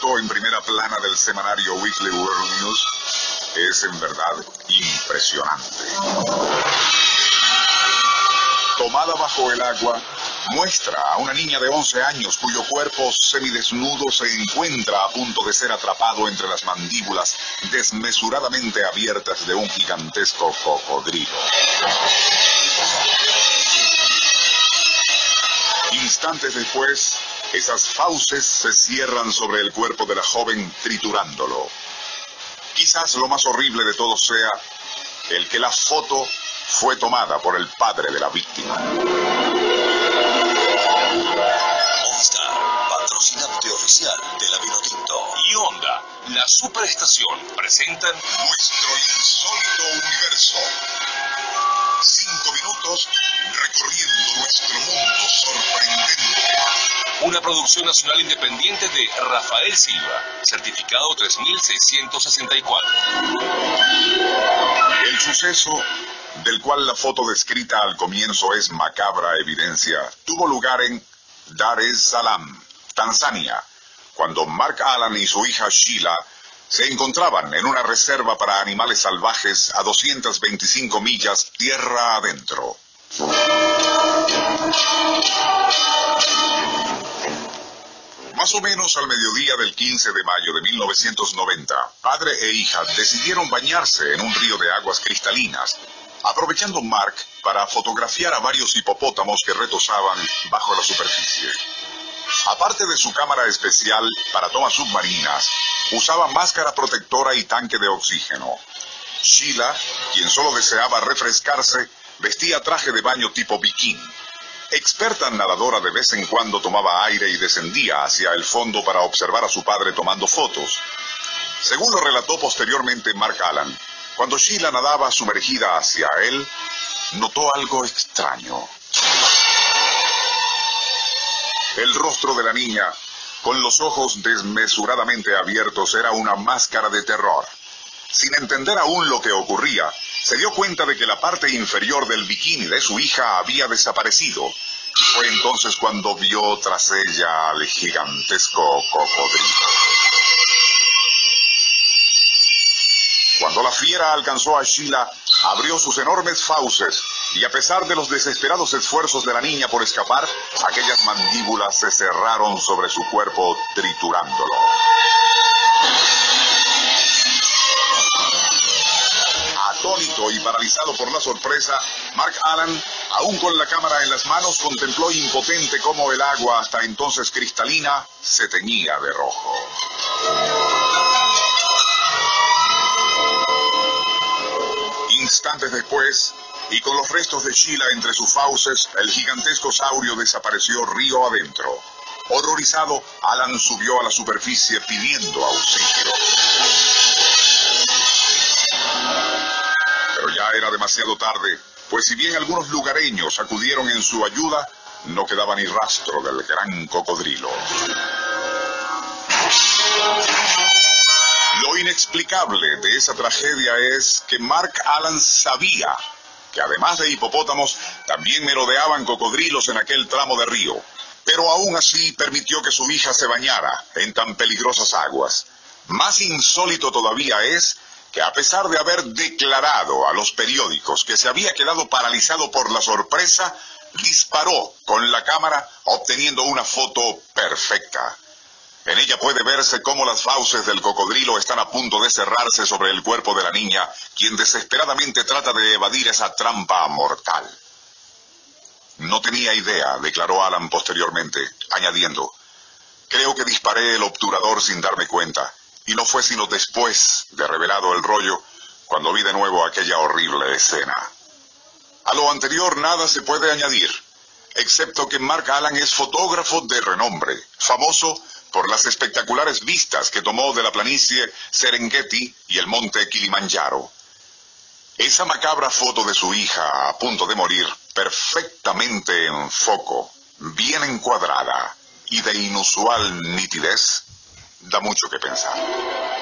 foto en primera plana del semanario Weekly World News es en verdad impresionante. Tomada bajo el agua, muestra a una niña de 11 años cuyo cuerpo semidesnudo se encuentra a punto de ser atrapado entre las mandíbulas desmesuradamente abiertas de un gigantesco cocodrilo. Instantes después, esas fauces se cierran sobre el cuerpo de la joven triturándolo. Quizás lo más horrible de todo sea el que la foto fue tomada por el padre de la víctima. Movistar, patrocinante oficial de la Vinotinto. Y Honda, la superestación, presentan Nuestro insólito universo. Cinco minutos recorriendo nuestro mundo sorprendente. una producción nacional independiente de Rafael Silva, certificado 3664. El suceso del cual la foto descrita al comienzo es macabra evidencia, tuvo lugar en Dar es Salaam, Tanzania, cuando Mark Allen y su hija Sheila se encontraban en una reserva para animales salvajes a 225 millas tierra adentro. Más o menos al mediodía del 15 de mayo de 1990, padre e hija decidieron bañarse en un río de aguas cristalinas, aprovechando Mark para fotografiar a varios hipopótamos que retosaban bajo la superficie. Aparte de su cámara especial para tomas submarinas, usaba máscara protectora y tanque de oxígeno. Sheila, quien solo deseaba refrescarse, vestía traje de baño tipo bikini. Experta nadadora de vez en cuando tomaba aire y descendía hacia el fondo para observar a su padre tomando fotos. Según lo relató posteriormente Mark Allen, cuando Sheila nadaba sumergida hacia él, notó algo extraño. El rostro de la niña, con los ojos desmesuradamente abiertos, era una máscara de terror. Sin entender aún lo que ocurría, se dio cuenta de que la parte inferior del bikini de su hija había desaparecido. Fue entonces cuando vio tras ella al gigantesco cocodrilo. Cuando la fiera alcanzó a Sheila, abrió sus enormes fauces y a pesar de los desesperados esfuerzos de la niña por escapar, aquellas mandíbulas se cerraron sobre su cuerpo triturándolo. Atónito y paralizado por la sorpresa, Mark Allen, aún con la cámara en las manos, contempló impotente cómo el agua, hasta entonces cristalina, se teñía de rojo. Instantes después, y con los restos de Sheila entre sus fauces, el gigantesco saurio desapareció río adentro. Horrorizado, Alan subió a la superficie pidiendo auxilio. Pero ya era demasiado tarde, pues si bien algunos lugareños acudieron en su ayuda, no quedaba ni rastro del gran cocodrilo. Lo inexplicable de esa tragedia es que Mark Allen sabía además de hipopótamos, también merodeaban cocodrilos en aquel tramo de río, pero aún así permitió que su hija se bañara en tan peligrosas aguas. Más insólito todavía es que a pesar de haber declarado a los periódicos que se había quedado paralizado por la sorpresa, disparó con la cámara obteniendo una foto perfecta. En ella puede verse cómo las fauces del cocodrilo están a punto de cerrarse sobre el cuerpo de la niña, quien desesperadamente trata de evadir esa trampa mortal. No tenía idea, declaró Alan posteriormente, añadiendo, creo que disparé el obturador sin darme cuenta, y no fue sino después de revelado el rollo cuando vi de nuevo aquella horrible escena. A lo anterior nada se puede añadir, excepto que Mark Allen es fotógrafo de renombre, famoso por las espectaculares vistas que tomó de la planicie Serengeti y el monte Kilimanjaro. Esa macabra foto de su hija a punto de morir, perfectamente en foco, bien encuadrada y de inusual nitidez, da mucho que pensar.